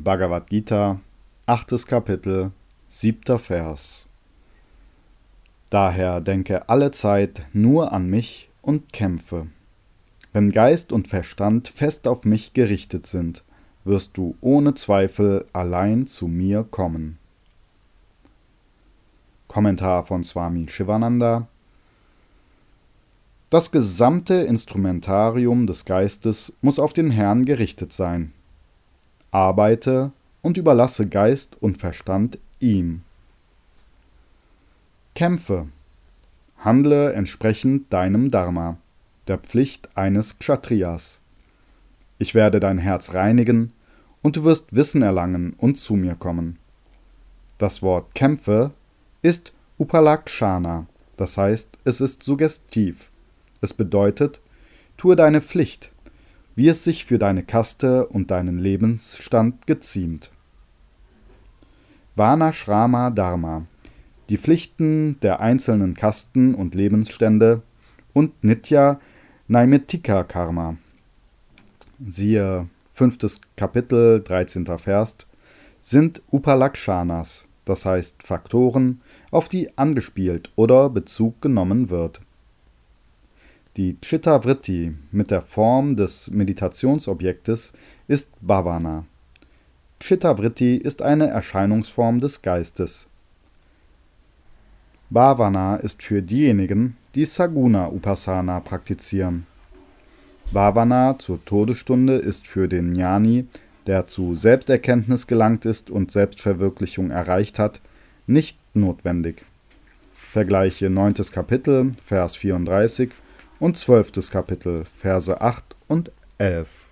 Bhagavad Gita, achtes Kapitel, siebter Vers. Daher denke alle Zeit nur an mich und kämpfe. Wenn Geist und Verstand fest auf mich gerichtet sind, wirst du ohne Zweifel allein zu mir kommen. Kommentar von Swami Shivananda Das gesamte Instrumentarium des Geistes muss auf den Herrn gerichtet sein. Arbeite und überlasse Geist und Verstand ihm. Kämpfe. Handle entsprechend deinem Dharma, der Pflicht eines Kshatriyas. Ich werde dein Herz reinigen, und du wirst Wissen erlangen und zu mir kommen. Das Wort Kämpfe ist Upalakshana, das heißt, es ist suggestiv. Es bedeutet, tue deine Pflicht, wie es sich für deine Kaste und deinen Lebensstand geziemt. Varnashrama Dharma die Pflichten der einzelnen Kasten und Lebensstände und Nitya Naimetika Karma. Siehe 5. Kapitel, 13. Vers, sind Upalakshanas, das heißt Faktoren, auf die angespielt oder Bezug genommen wird. Die Chitta-Vritti mit der Form des Meditationsobjektes ist Bhavana. Chitta-Vritti ist eine Erscheinungsform des Geistes. Bhavana ist für diejenigen, die Saguna Upasana praktizieren. Bhavana zur Todesstunde ist für den Jnani, der zu Selbsterkenntnis gelangt ist und Selbstverwirklichung erreicht hat, nicht notwendig. Vergleiche 9. Kapitel, Vers 34 und 12. Kapitel, Verse 8 und 11.